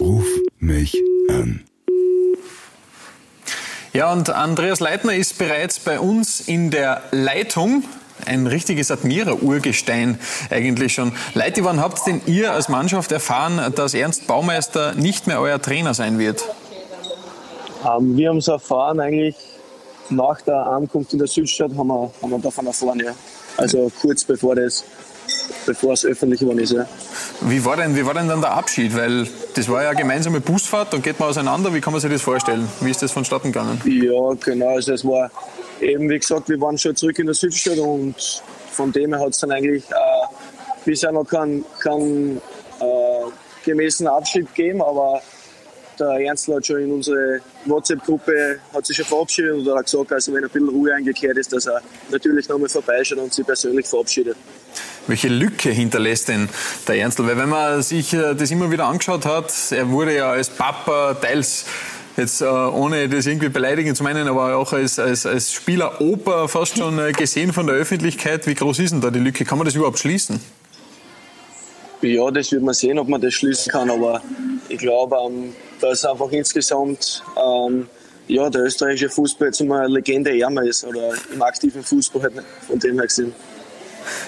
Ruf mich an. Ja, und Andreas Leitner ist bereits bei uns in der Leitung. Ein richtiges Admira-Urgestein eigentlich schon. Leute, wann habt denn ihr als Mannschaft erfahren, dass Ernst Baumeister nicht mehr euer Trainer sein wird? Ähm, wir haben es erfahren eigentlich nach der Ankunft in der Südstadt haben wir, haben wir davon erfahren, ja. Also kurz bevor das bevor es öffentlich geworden ist. Ja. Wie, war denn, wie war denn dann der Abschied? Weil das war ja eine gemeinsame Busfahrt, dann geht man auseinander. Wie kann man sich das vorstellen? Wie ist das vonstatten gegangen? Ja, genau. Also es war eben, wie gesagt, wir waren schon zurück in der Südstadt und von dem her hat es dann eigentlich äh, bisher noch keinen kein, äh, gemäßen Abschied gegeben, aber der Ernstl hat schon in unsere WhatsApp-Gruppe hat sich schon verabschiedet und hat gesagt, also wenn ein bisschen Ruhe eingekehrt ist, dass er natürlich nochmal vorbeischaut und sich persönlich verabschiedet. Welche Lücke hinterlässt denn der Ernstl? Weil wenn man sich äh, das immer wieder angeschaut hat, er wurde ja als Papa teils jetzt äh, ohne das irgendwie beleidigen zu meinen, aber auch als, als, als Spieler Oper fast schon äh, gesehen von der Öffentlichkeit. Wie groß ist denn da die Lücke? Kann man das überhaupt schließen? Ja, das wird man sehen, ob man das schließen kann, aber ich glaube, ähm, dass einfach insgesamt ähm, ja, der österreichische Fußball jetzt immer eine Legende ärmer ist oder im aktiven Fußball halt von dem her gesehen.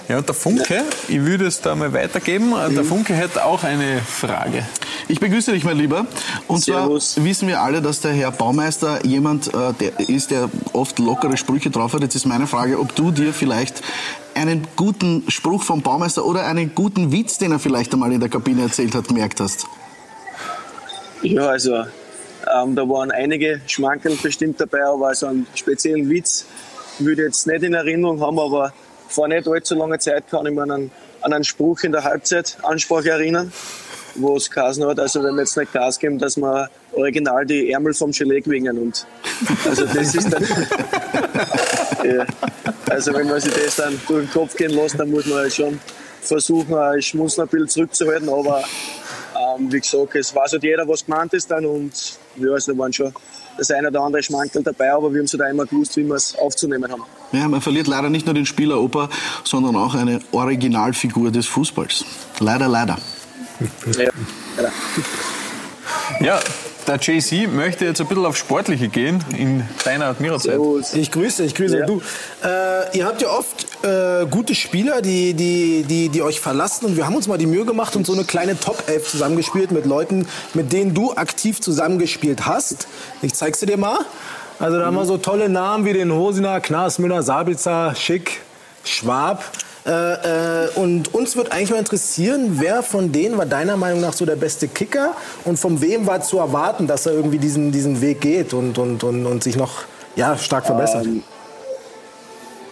Ja, und der Funke, ich würde es da mal weitergeben. Der mhm. Funke hätte auch eine Frage. Ich begrüße dich, mein Lieber. Und Servus. zwar wissen wir alle, dass der Herr Baumeister jemand äh, der ist, der oft lockere Sprüche drauf hat. Jetzt ist meine Frage, ob du dir vielleicht einen guten Spruch vom Baumeister oder einen guten Witz, den er vielleicht einmal in der Kabine erzählt hat, gemerkt hast. Ja, also ähm, da waren einige Schmankeln bestimmt dabei, aber so einen speziellen Witz würde ich jetzt nicht in Erinnerung haben, aber vor nicht allzu langer Zeit kann ich mich an einen, an einen Spruch in der Halbzeitansprache erinnern, wo es geheißen hat, also wenn wir jetzt nicht Gas geben, dass wir original die Ärmel vom Gelee wingen und also das ist dann ja, also wenn man sich das dann durch den Kopf gehen lässt, dann muss man halt schon versuchen, ein Schmunzeln zurückzuhalten, aber ähm, wie gesagt, es weiß halt jeder, was gemeint ist dann und ja, also waren schon das eine oder andere Schmankerl dabei, aber wir haben es halt immer gewusst, wie wir es aufzunehmen haben. Ja, man verliert leider nicht nur den Spieler Opa, sondern auch eine Originalfigur des Fußballs. Leider, leider. Ja, leider. ja der JC möchte jetzt ein bisschen auf Sportliche gehen in deiner Admira-Zeit. Ich grüße, ich grüße. Ja. Du, äh, ihr habt ja oft äh, gute Spieler, die, die, die, die euch verlassen. Und wir haben uns mal die Mühe gemacht und so eine kleine Top-11 zusammengespielt mit Leuten, mit denen du aktiv zusammengespielt hast. Ich zeig's dir mal. Also da haben wir so tolle Namen wie den Hosiner, Knas, Müller, Sabitzer, Schick, Schwab. Äh, äh, und uns wird eigentlich mal interessieren, wer von denen war deiner Meinung nach so der beste Kicker und von wem war zu erwarten, dass er irgendwie diesen, diesen Weg geht und, und, und, und sich noch ja, stark verbessert? Ähm,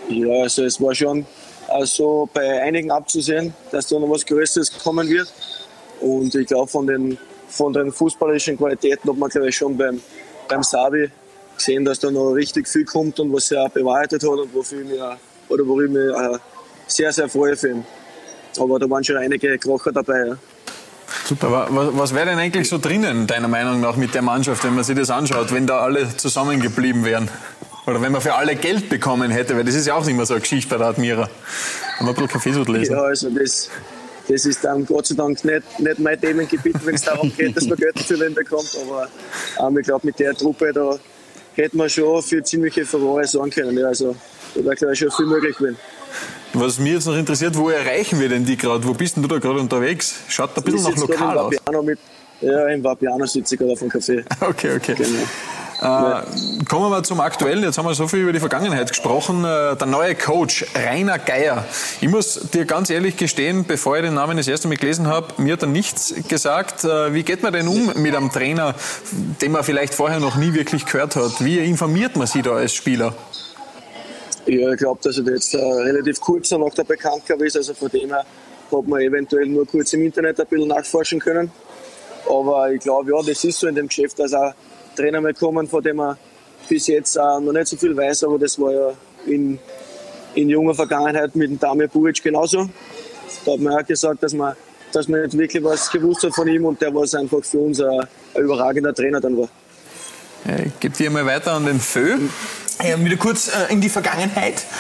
ja, also es war schon also bei einigen abzusehen, dass da noch was Größeres kommen wird. Und ich glaube, von den, von den fußballerischen Qualitäten hat man, glaube ich, schon beim, beim Sabi gesehen, dass da noch richtig viel kommt und was er bewahrheitet hat und wofür ich mir, oder worüber ich mir sehr, sehr freue für ihn. Aber da waren schon einige Krocher dabei. Ja. Super. Aber was, wäre denn eigentlich so drinnen, deiner Meinung nach, mit der Mannschaft, wenn man sich das anschaut, wenn da alle zusammengeblieben wären? Oder wenn man für alle Geld bekommen hätte, weil das ist ja auch nicht mehr so eine Geschichte bei der Admira. Haben wir ein bisschen Kaffeesud lesen. Ja, also das, das ist dann Gott sei Dank nicht, nicht mein Themengebiet, wenn es darum geht, dass man Geld für wen bekommt. Aber ähm, ich glaube, mit der Truppe da hätte man schon für ziemliche Furore sorgen können. Ja, also da wäre, glaube ich, schon viel möglich gewesen. Was mich jetzt noch interessiert, wo erreichen wir denn die gerade? Wo bist denn du da gerade unterwegs? Schaut ein bisschen nach lokal aus. Mit, ja, im Vapiano sitze ich gerade auf dem Café. Okay, okay. Genau. Äh, kommen wir zum Aktuellen. Jetzt haben wir so viel über die Vergangenheit gesprochen. Äh, der neue Coach, Rainer Geier. Ich muss dir ganz ehrlich gestehen, bevor ich den Namen das erste Mal gelesen habe, mir hat er nichts gesagt. Äh, wie geht man denn um mit einem Trainer, den man vielleicht vorher noch nie wirklich gehört hat? Wie informiert man sich da als Spieler? Ja, ich glaube, dass er jetzt relativ kurz nach der Bekanntgabe ist. Also von dem her hat man eventuell nur kurz im Internet ein bisschen nachforschen können. Aber ich glaube, ja, das ist so in dem Geschäft, dass auch Trainer mal kommen, von dem man bis jetzt äh, noch nicht so viel weiß. Aber das war ja in, in junger Vergangenheit mit dem Damir Buric genauso. Da hat man auch gesagt, dass man, dass man nicht wirklich was gewusst hat von ihm und der war einfach für uns ein, ein überragender Trainer dann war. Ich gebe dir mal weiter an den Föh. Ja, wieder kurz äh, in die Vergangenheit.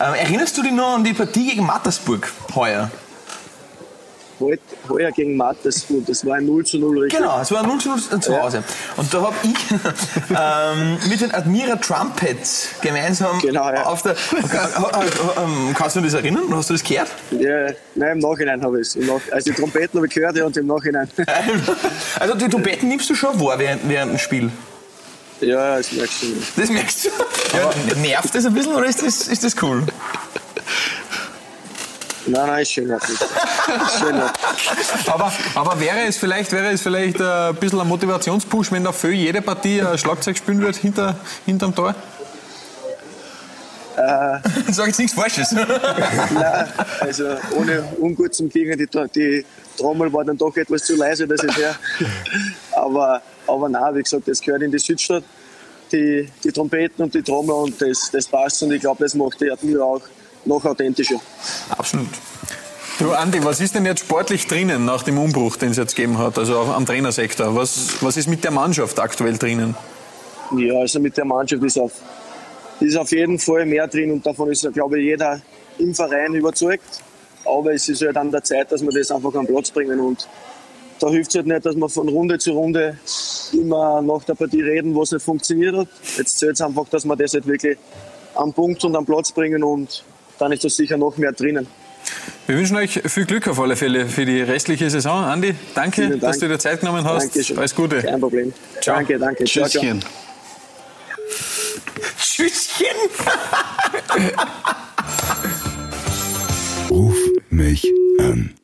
Äh, erinnerst du dich noch an die Partie gegen Mattersburg heuer? Heute, heuer gegen Mattersburg, das war ein 0 zu 0 richtig. Genau, es war ein 0 zu 0 zu Hause. Ja. Und da habe ich ähm, mit den Admira Trumpets gemeinsam genau, ja. auf der. Kannst du dich das erinnern? Hast du das gehört? Ja, nein, im Nachhinein habe ich es. Also die Trompeten habe ich gehört ja, und im Nachhinein. also die Trompeten nimmst du schon wahr während, während dem Spiel? Ja, das merkst du. Das merkst du? Ja, nervt das ein bisschen oder ist das, ist das cool? Nein, nein, ist schön. Ist schön aber, aber wäre es vielleicht, wäre es vielleicht äh, ein bisschen ein Motivationspush, wenn da für jede Partie ein Schlagzeug spielen wird hinter, hinterm Tor? Äh, Sag jetzt nichts Falsches. Nein, also ohne ungut zum Klingen, die, die Trommel war dann doch etwas zu leise, dass ich her. Aber, aber nein, wie gesagt, das gehört in die Südstadt, die, die Trompeten und die Trommel und das, das passt und ich glaube, das macht die Admira auch noch authentischer. Absolut. Du Andi, was ist denn jetzt sportlich drinnen nach dem Umbruch, den es jetzt gegeben hat, also am Trainersektor? Was, was ist mit der Mannschaft aktuell drinnen? Ja, also mit der Mannschaft ist auf, ist auf jeden Fall mehr drin und davon ist, glaube ich, jeder im Verein überzeugt. Aber es ist halt an der Zeit, dass wir das einfach am Platz bringen und da hilft es halt nicht, dass wir von Runde zu Runde immer nach der Partie reden, was nicht funktioniert hat. Jetzt zählt es einfach, dass wir das halt wirklich am Punkt und am Platz bringen und dann ist da sicher noch mehr drinnen. Wir wünschen euch viel Glück auf alle Fälle für die restliche Saison. Andi, danke, Dank. dass du dir Zeit genommen hast. Dankeschön. Alles Gute. Kein Problem. Ciao. Danke, danke. Tschüsschen. Tschüsschen. Ruf mich an.